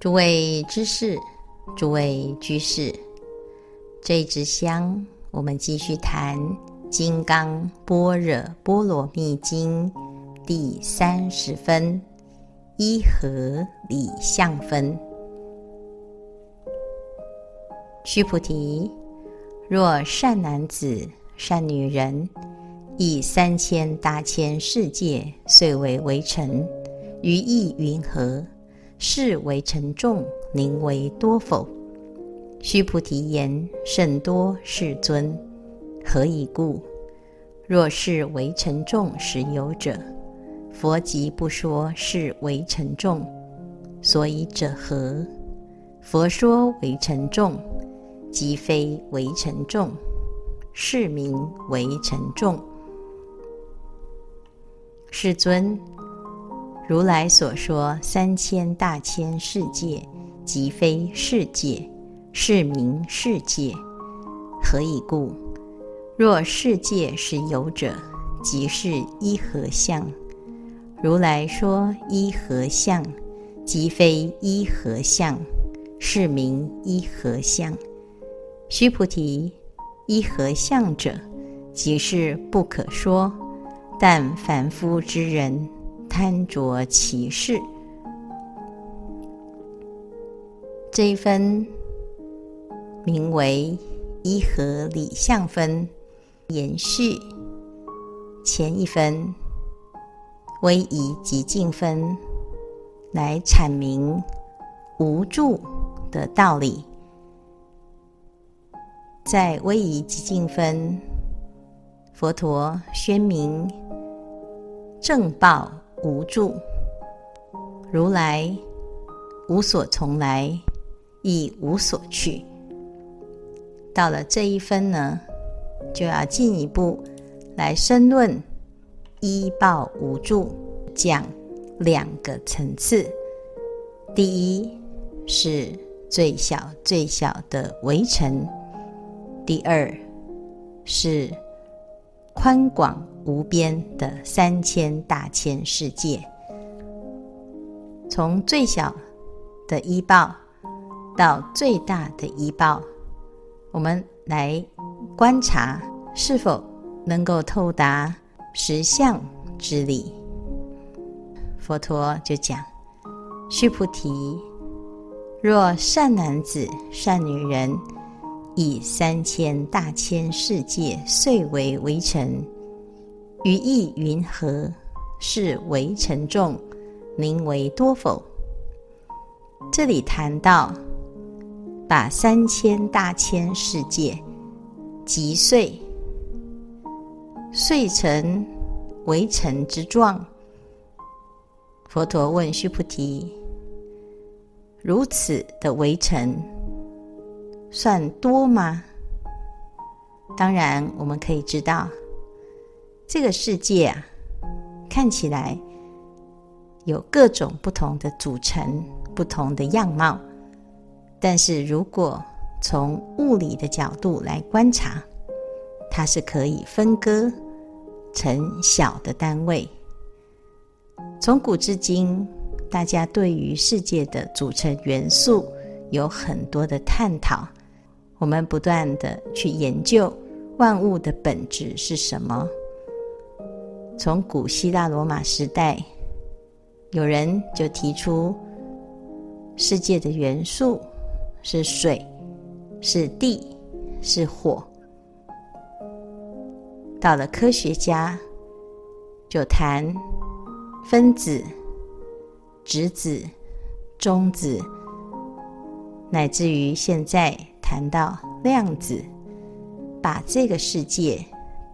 诸位知识，诸位居士，这支香，我们继续谈《金刚般若波罗蜜经》第三十分一和理相分。须菩提，若善男子、善女人，以三千大千世界遂为围城，于意云何？是围城众，宁为多否？须菩提言：甚多，世尊。何以故？若是围城众实有者，佛即不说是围城众。所以者何？佛说围城众，即非围城众，是名围城众。世尊。如来所说三千大千世界，即非世界，是名世界。何以故？若世界实有者，即是依和相。如来说依和相，即非依和相，是名依和相。须菩提，依和相者，即是不可说，但凡夫之人。贪着其事，这一分名为一和理相分，延续前一分威仪极静分，来阐明无助的道理。在威仪极静分，佛陀宣明正报。无助，如来无所从来，亦无所去。到了这一分呢，就要进一步来深论依报无助，讲两个层次。第一是最小最小的围城，第二是宽广。无边的三千大千世界，从最小的依报到最大的依报，我们来观察是否能够透达实相之理。佛陀就讲：须菩提，若善男子、善女人，以三千大千世界碎为围城。于意云何？是围城众，宁为多否？这里谈到，把三千大千世界击碎，碎成为尘之状。佛陀问须菩提：如此的围城，算多吗？当然，我们可以知道。这个世界啊，看起来有各种不同的组成、不同的样貌，但是如果从物理的角度来观察，它是可以分割成小的单位。从古至今，大家对于世界的组成元素有很多的探讨，我们不断地去研究万物的本质是什么。从古希腊罗马时代，有人就提出世界的元素是水、是地、是火。到了科学家，就谈分子、质子、中子，乃至于现在谈到量子，把这个世界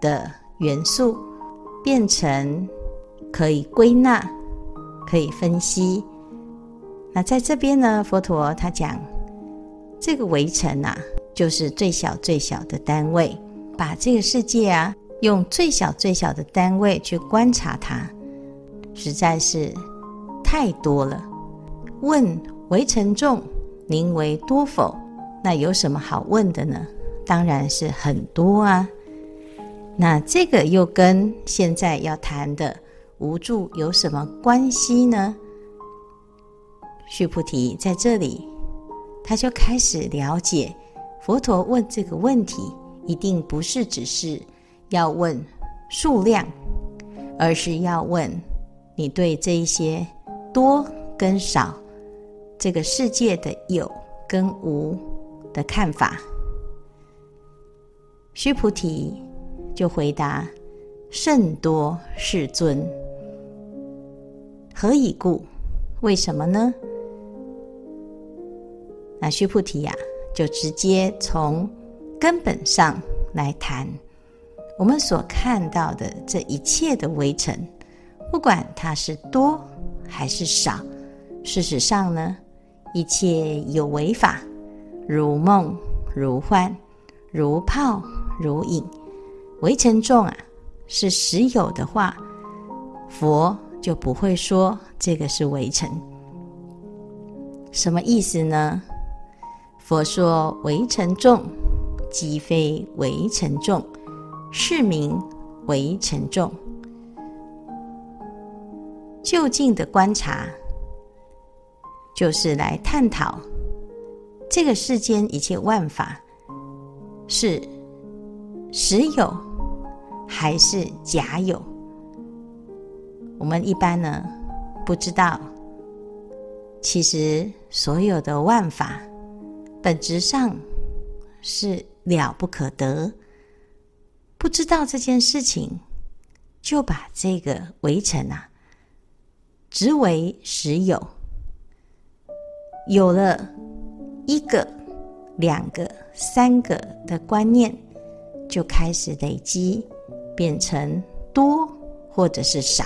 的元素。变成可以归纳、可以分析。那在这边呢，佛陀他讲这个围城啊，就是最小最小的单位，把这个世界啊，用最小最小的单位去观察它，实在是太多了。问围城众，宁为多否？那有什么好问的呢？当然是很多啊。那这个又跟现在要谈的无助有什么关系呢？须菩提在这里，他就开始了解，佛陀问这个问题，一定不是只是要问数量，而是要问你对这一些多跟少，这个世界的有跟无的看法。须菩提就回答：“甚多，世尊。何以故？为什么呢？”那须菩提呀、就直接从根本上来谈我们所看到的这一切的微尘，不管它是多还是少，事实上呢，一切有为法，如梦如幻，如泡。如影，微尘众啊，是实有的话，佛就不会说这个是微尘。什么意思呢？佛说微尘众，即非微尘众，是名微尘众。就近的观察，就是来探讨这个世间一切万法是。实有还是假有？我们一般呢，不知道。其实所有的万法本质上是了不可得。不知道这件事情，就把这个围城啊，执为实有。有了一个、两个、三个的观念。就开始累积，变成多或者是少。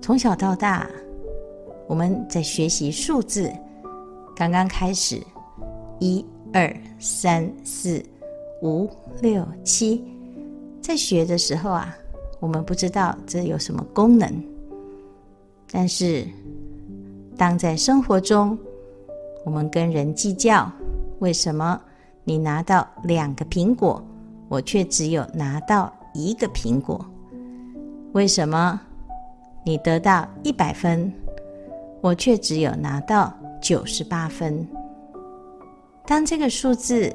从小到大，我们在学习数字，刚刚开始，一二三四五六七，在学的时候啊，我们不知道这有什么功能。但是，当在生活中，我们跟人计较，为什么？你拿到两个苹果，我却只有拿到一个苹果。为什么你得到一百分，我却只有拿到九十八分？当这个数字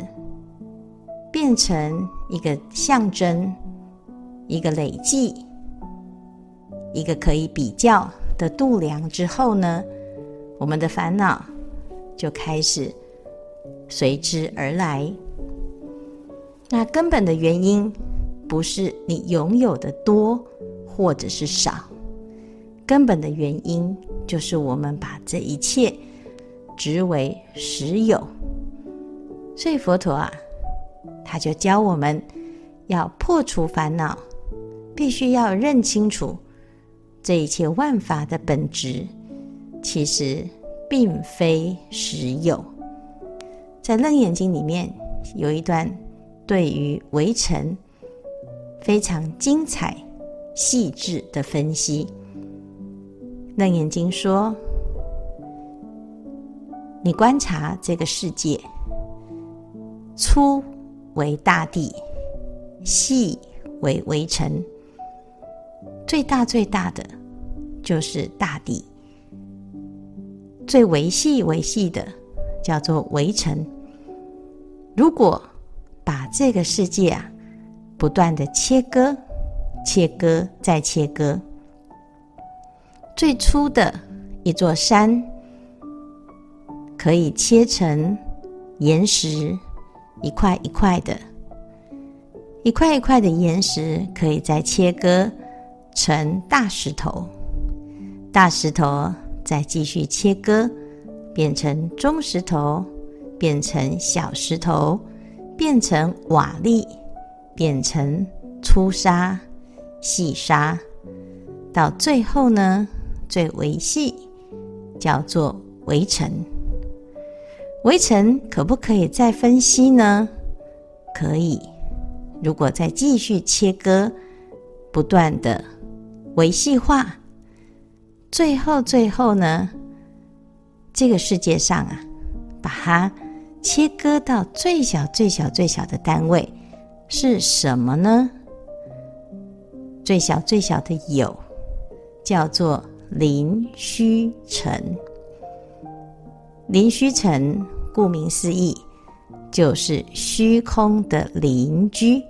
变成一个象征、一个累计、一个可以比较的度量之后呢，我们的烦恼就开始。随之而来，那根本的原因不是你拥有的多或者是少，根本的原因就是我们把这一切执为实有。所以佛陀啊，他就教我们要破除烦恼，必须要认清楚这一切万法的本质，其实并非实有。在《楞严经》里面有一段对于围城非常精彩、细致的分析。《楞严经》说：“你观察这个世界，粗为大地，细为围城。最大最大的就是大地，最微细微细的叫做围城。”如果把这个世界啊，不断的切割、切割再切割，最初的一座山可以切成岩石，一块一块的，一块一块的岩石可以再切割成大石头，大石头再继续切割变成中石头。变成小石头，变成瓦砾，变成粗沙、细沙，到最后呢，最微细叫做微尘。微尘可不可以再分析呢？可以。如果再继续切割，不断的微细化，最后最后呢，这个世界上啊，把它。切割到最小、最小、最小的单位是什么呢？最小、最小的有，叫做邻虚尘。邻虚尘，顾名思义，就是虚空的邻居，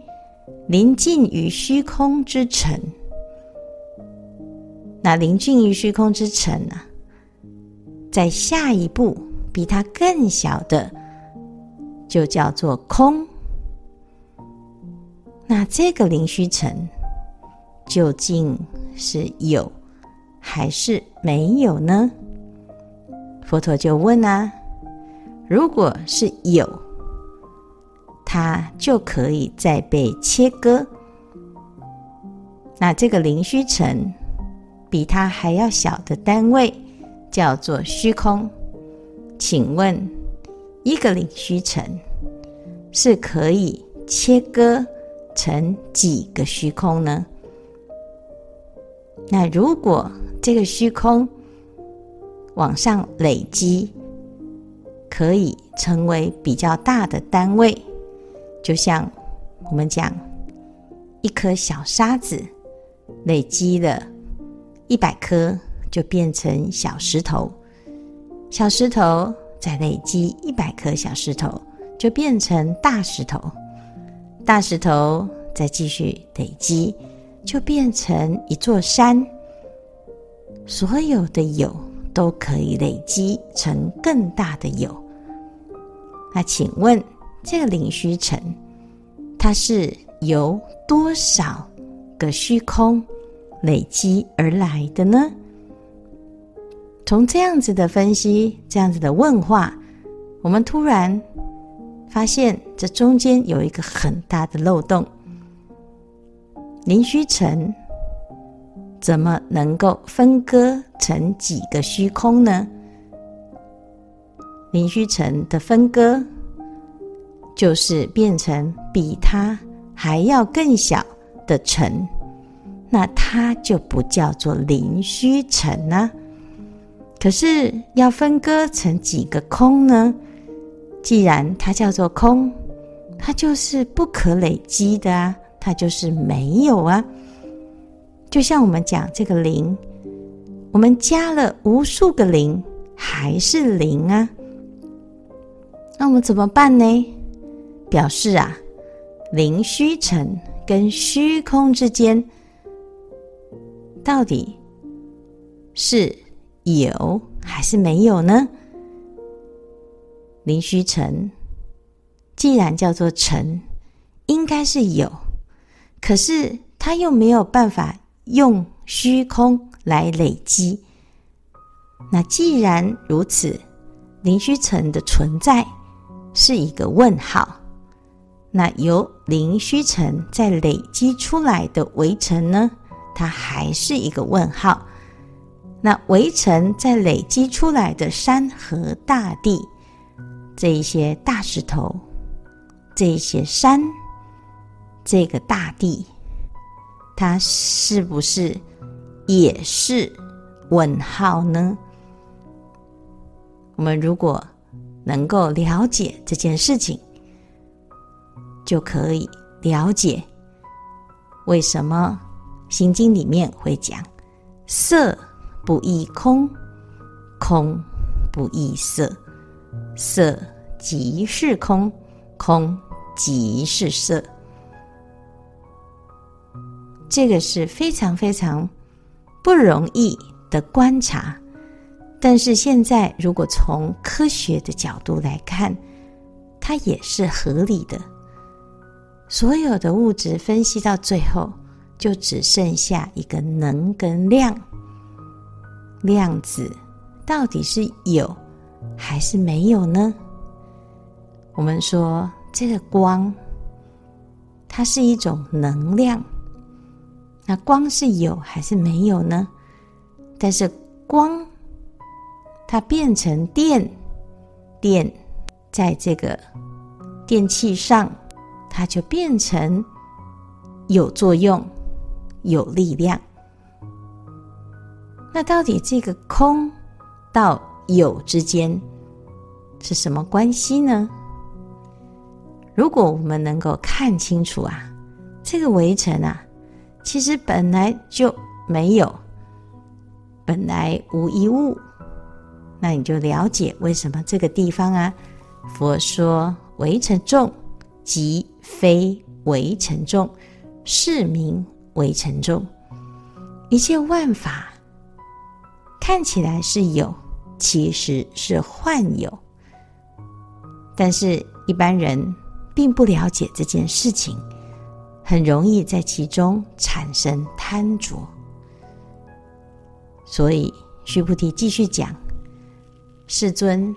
临近于虚空之城。那临近于虚空之城呢？在下一步，比它更小的，就叫做空。那这个邻虚尘，究竟是有还是没有呢？佛陀就问啊：如果是有，它就可以再被切割。那这个邻虚尘比它还要小的单位叫做虚空。请问，一个邻虚尘是可以切割成几个虚空呢？那如果这个虚空，往上累积，可以成为比较大的单位，就像我们讲一颗小沙子，累积了一百颗，就变成小石头；小石头再累积一百颗小石头，就变成大石头；大石头再继续累积，就变成一座山。所有的有。都可以累积成更大的有。那请问这个邻虚城，它是由多少个虚空累积而来的呢？从这样子的分析，这样子的问话，我们突然发现这中间有一个很大的漏洞。林虚尘。怎么能够分割成几个虚空呢？林虚尘的分割，就是变成比它还要更小的尘，那它就不叫做林虚尘呢？可是要分割成几个空呢？既然它叫做空，它就是不可累积的啊，它就是没有啊。就像我们讲这个零，我们加了无数个零，还是零啊。那我们怎么办呢？表示啊，零虚尘跟虚空之间，到底是有还是没有呢？邻虚尘既然叫做尘，应该是有，可是它又没有办法。用虚空来累积，那既然如此，邻虚尘的存在是一个问号。那由邻虚尘再累积出来的围城呢？它还是一个问号。那围城再累积出来的山河大地，这一些大石头，这一些山，这个大地。它是不是也是问号呢？我们如果能够了解这件事情，就可以了解为什么《心经》里面会讲“色不异空，空不异色，色即是空，空即是色”。这个是非常非常不容易的观察，但是现在如果从科学的角度来看，它也是合理的。所有的物质分析到最后，就只剩下一个能跟量。量子到底是有还是没有呢？我们说这个光，它是一种能量。那光是有还是没有呢？但是光它变成电，电在这个电器上，它就变成有作用、有力量。那到底这个空到有之间是什么关系呢？如果我们能够看清楚啊，这个围城啊。其实本来就没有，本来无一物，那你就了解为什么这个地方啊，佛说围城众，即非围城众，是名微尘众。一切万法看起来是有，其实是幻有。但是，一般人并不了解这件事情，很容易在其中产生贪着。所以，须菩提继续讲：世尊，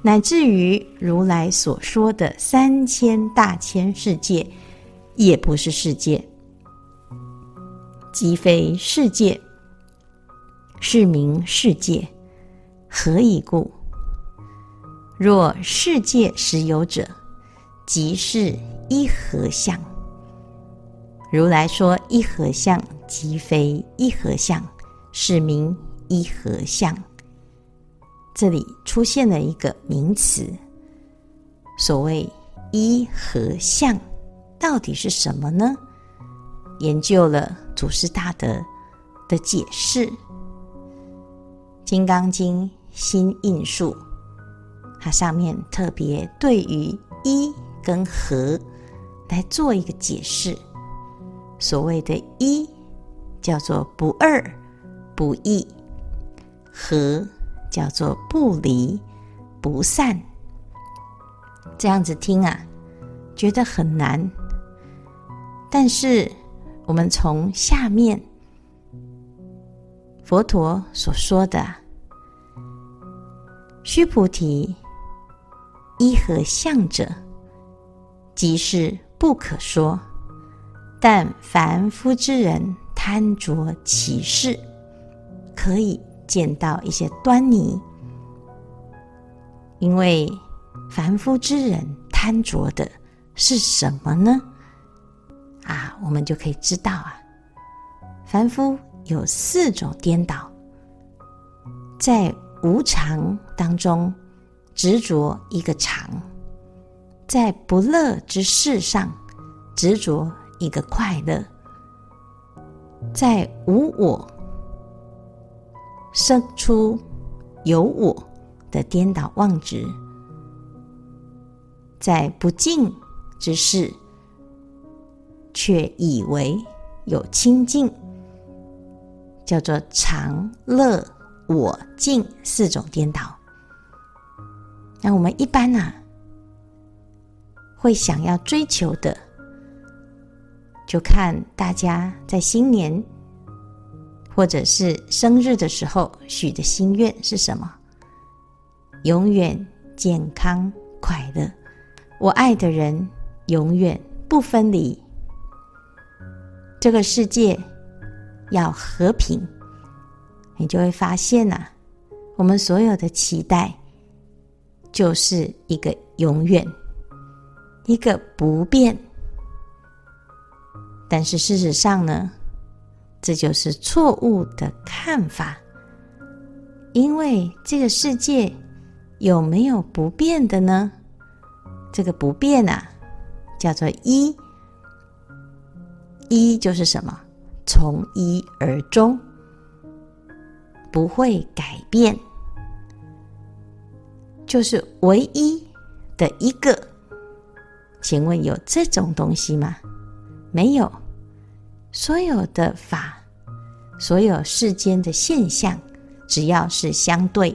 乃至于如来所说的三千大千世界，也不是世界，即非世界，是名世界。何以故？若世界实有者，即是一合相。如来说一合相，即非一合相。是名一合相。这里出现了一个名词，所谓一合相，到底是什么呢？研究了祖师大德的解释，《金刚经》新印数，它上面特别对于一跟合来做一个解释。所谓的一，叫做不二。不异，和叫做不离不散。这样子听啊，觉得很难。但是我们从下面佛陀所说的“须菩提，一合相者，即是不可说。但凡夫之人贪着其事。”可以见到一些端倪，因为凡夫之人贪着的是什么呢？啊，我们就可以知道啊，凡夫有四种颠倒，在无常当中执着一个常，在不乐之事上执着一个快乐，在无我。生出有我的颠倒妄执，在不净之事，却以为有清净，叫做常乐我净四种颠倒。那我们一般呢、啊，会想要追求的，就看大家在新年。或者是生日的时候许的心愿是什么？永远健康快乐，我爱的人永远不分离，这个世界要和平，你就会发现呐、我们所有的期待就是一个永远，一个不变。但是事实上呢？这就是错误的看法，因为这个世界有没有不变的呢？这个不变啊，叫做一，一就是什么？从一而终，不会改变，就是唯一的一个。请问有这种东西吗？没有。所有的法，所有世间的现象，只要是相对，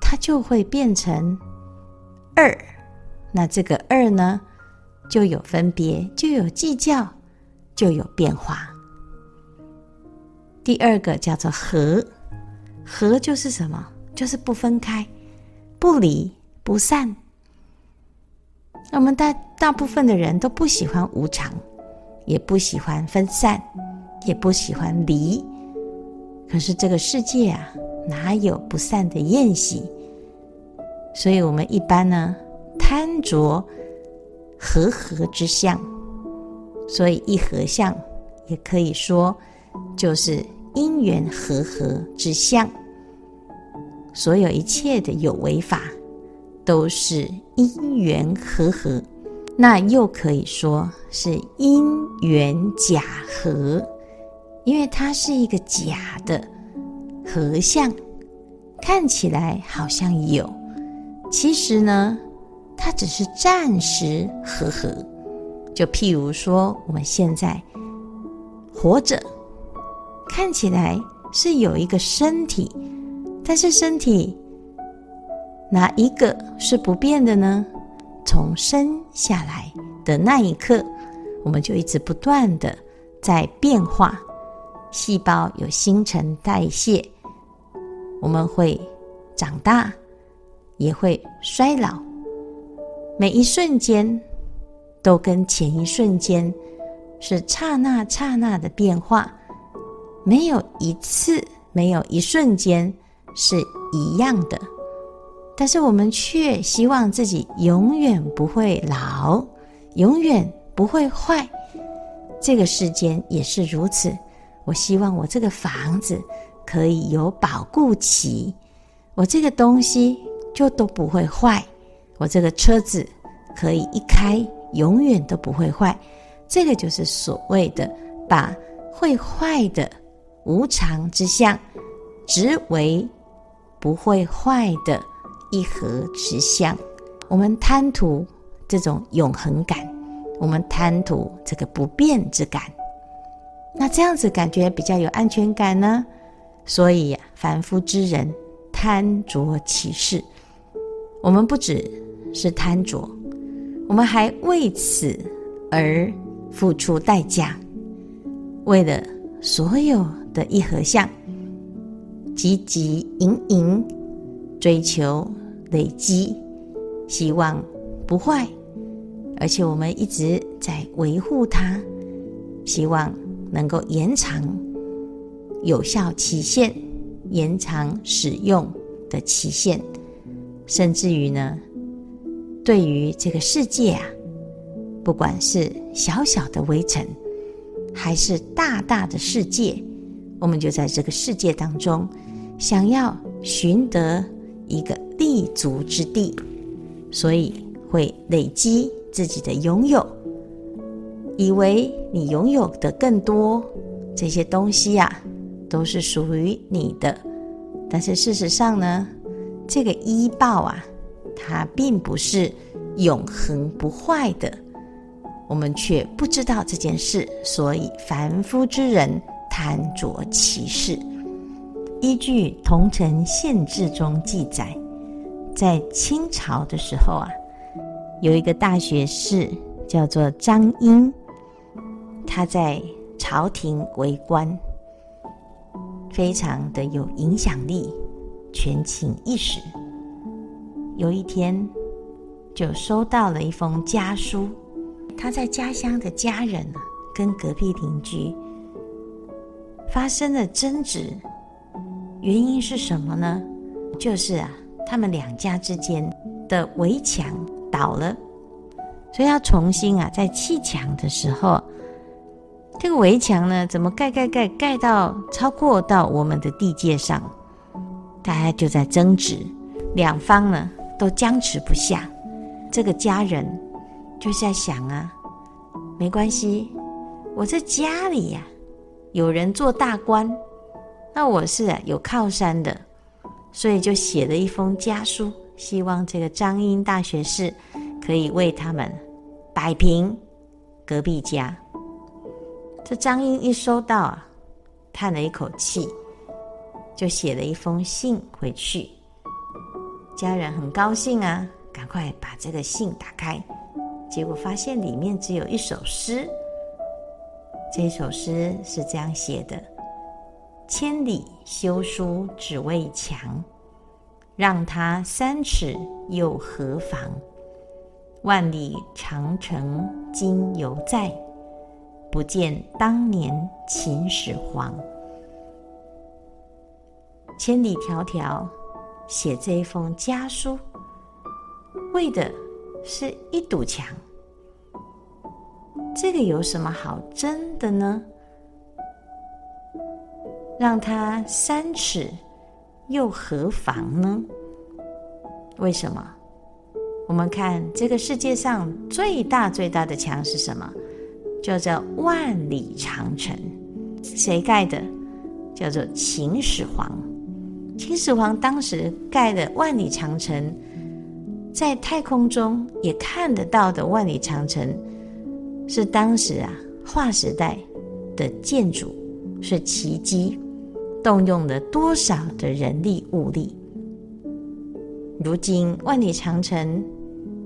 它就会变成二。那这个二呢，就有分别，就有计较，就有变化。第二个叫做合，合就是什么？就是不分开，不离不散。我们大大部分的人都不喜欢无常。也不喜欢分散，也不喜欢离。可是这个世界啊，哪有不散的宴席？所以我们一般呢，贪着和合之相，所以一合相也可以说就是因缘和合之相。所有一切的有为法，都是因缘和合。那又可以说是因缘假合，因为它是一个假的合相，看起来好像有，其实呢，它只是暂时和合。就譬如说，我们现在活着，看起来是有一个身体，但是身体哪一个是不变的呢？从生下来的那一刻，我们就一直不断的在变化。细胞有新陈代谢，我们会长大，也会衰老。每一瞬间都跟前一瞬间是刹那刹那的变化，没有一次，没有一瞬间是一样的。但是我们却希望自己永远不会老，永远不会坏。这个世间也是如此。我希望我这个房子可以有保固期，我这个东西就都不会坏。我这个车子可以一开永远都不会坏。这个就是所谓的把会坏的无常之相，执为不会坏的。一合之相，我们贪图这种永恒感，我们贪图这个不变之感，那这样子感觉比较有安全感呢。所以，凡夫之人贪着其事，我们不只是贪着，我们还为此而付出代价，为了所有的一合相，汲汲营营追求。累积，希望不坏，而且我们一直在维护它，希望能够延长有效期限，延长使用的期限，甚至于呢，对于这个世界啊，不管是小小的微尘，还是大大的世界，我们就在这个世界当中，想要寻得一个。立足之地，所以会累积自己的拥有，以为你拥有的更多，这些东西呀、啊，都是属于你的。但是事实上呢，这个医报啊，它并不是永恒不坏的，我们却不知道这件事，所以凡夫之人谭卓其事。依据《桐城县志》中记载。在清朝的时候啊，有一个大学士叫做张英，他在朝廷为官，非常的有影响力，权倾一时。有一天，就收到了一封家书，他在家乡的家人呢，跟隔壁邻居发生了争执，原因是什么呢？就是啊。他们两家之间的围墙倒了，所以要重新啊，在砌墙的时候，这个围墙呢，怎么盖盖盖盖到超过到我们的地界上？大家就在争执，两方呢都僵持不下。这个家人就在想啊，没关系，我在家里呀、有人做大官，那我是啊有靠山的。所以就写了一封家书，希望这个张英大学士可以为他们摆平隔壁家。这张英一收到啊，叹了一口气，就写了一封信回去。家人很高兴啊，赶快把这个信打开，结果发现里面只有一首诗。这首诗是这样写的。千里修书只为墙，让他三尺又何妨？万里长城今犹在，不见当年秦始皇。千里迢迢写这一封家书，为的是一堵墙。这个有什么好争的呢？让它三尺，又何妨呢？为什么？我们看这个世界上最大最大的墙是什么？叫做万里长城。谁盖的？叫做秦始皇。秦始皇当时盖的万里长城，在太空中也看得到的万里长城，是当时啊划时代的建筑，是奇迹，动用了多少的人力物力。如今万里长城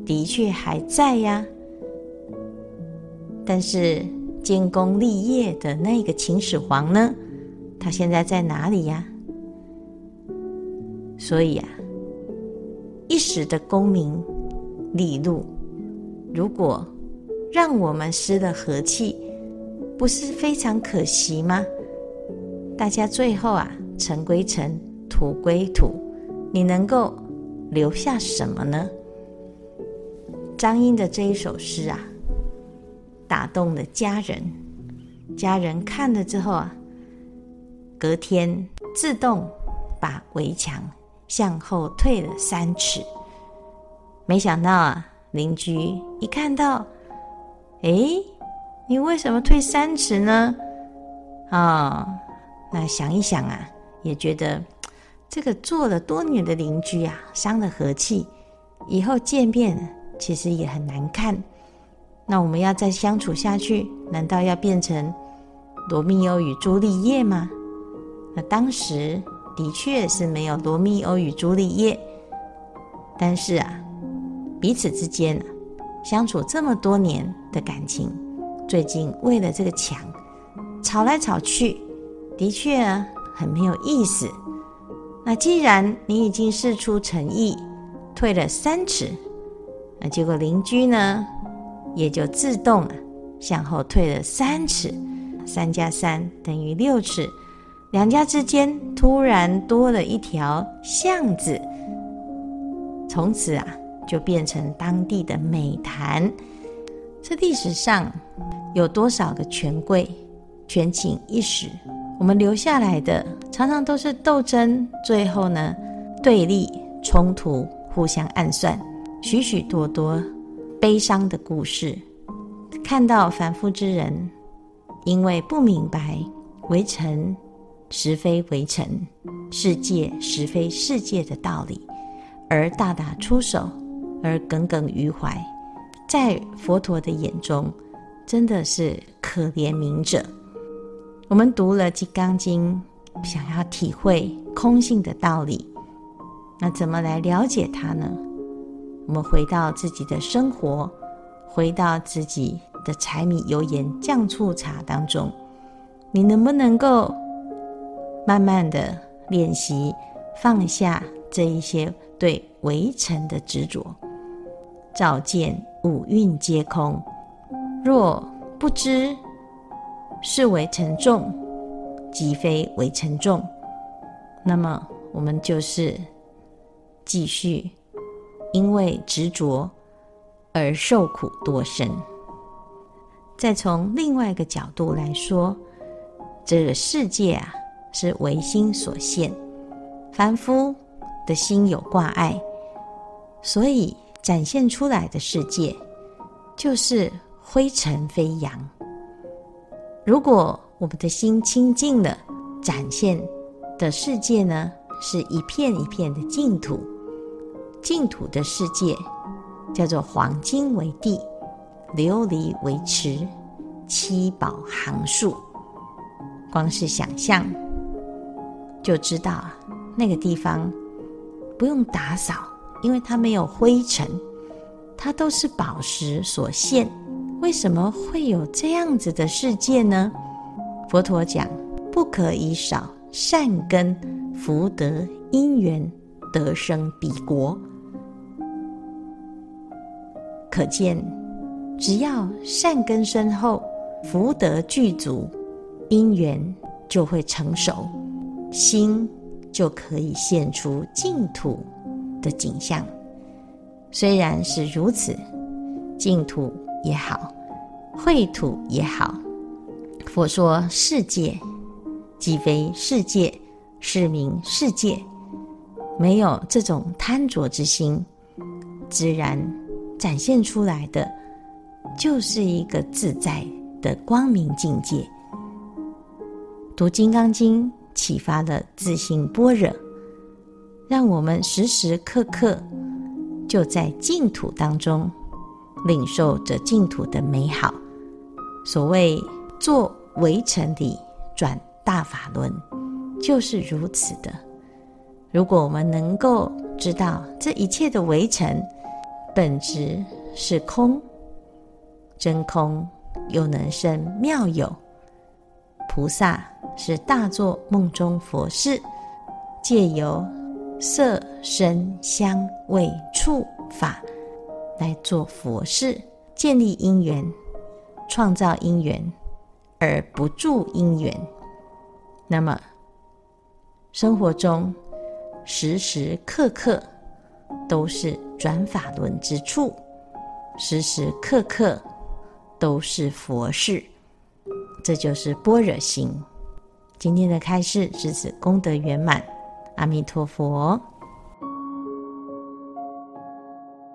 的确还在呀，但是建功立业的那个秦始皇呢？他现在在哪里呀？所以啊，一时的功名利禄，如果让我们失了和气，不是非常可惜吗？大家最后啊，尘归尘，土归土，你能够留下什么呢？张英的这一首诗啊，打动了家人。家人看了之后啊，隔天自动把围墙向后退了三尺。没想到啊，邻居一看到，哎，你为什么退三尺呢？啊、那想一想啊，也觉得。这个做了多年的邻居啊，伤了和气，以后见面其实也很难看。那我们要再相处下去，难道要变成罗密欧与朱丽叶吗？那当时的确是没有罗密欧与朱丽叶，但是啊，彼此之间，相处这么多年的感情，最近为了这个墙吵来吵去，的确，很没有意思。那既然你已经释出诚意，退了三尺，那结果邻居呢，也就自动向后退了三尺，三加三等于六尺，两家之间突然多了一条巷子，从此啊就变成当地的美谈。这历史上有多少个权贵，权倾一时？我们留下来的常常都是斗争，最后呢，对立、冲突、互相暗算，许许多多悲伤的故事。看到凡夫之人因为不明白微尘实非微尘，世界实非世界的道理，而大打出手，而耿耿于怀，在佛陀的眼中，真的是可怜悯者。我们读了《金刚经》，想要体会空性的道理，那怎么来了解它呢？我们回到自己的生活，回到自己的柴米油盐酱醋茶当中，你能不能够慢慢的练习放下这一些对微尘的执着？照见五蕴皆空，若不知。是为沉重，即非为沉重。那么我们就是继续因为执着而受苦多深。再从另外一个角度来说，这个世界啊是唯心所现，凡夫的心有挂碍，所以展现出来的世界就是灰尘飞扬。如果我们的心清净了，展现的世界呢，是一片一片的净土。净土的世界叫做黄金为地，琉璃为池，七宝行树。光是想象就知道，那个地方不用打扫，因为它没有灰尘，它都是宝石所现。为什么会有这样子的世界呢？佛陀讲，不可以少善根福德因缘得生彼国。可见，只要善根深厚，福德具足，因缘就会成熟，心就可以现出净土的景象。虽然是如此，净土。也好，秽土也好，佛说世界即非世界，是名世界。没有这种贪着之心，自然展现出来的就是一个自在的光明境界。读《金刚经》启发了自信般若，让我们时时刻刻就在净土当中领受着净土的美好。所谓做围城里转大法轮，就是如此的。如果我们能够知道这一切的围城本质是空，真空又能生妙有，菩萨是大作梦中佛事，借由色声香味触法来做佛事，建立因缘，创造因缘，而不住因缘。那么生活中，时时刻刻都是转法轮之处，时时刻刻都是佛事，这就是般若心。今天的开示至此功德圆满，阿弥陀佛。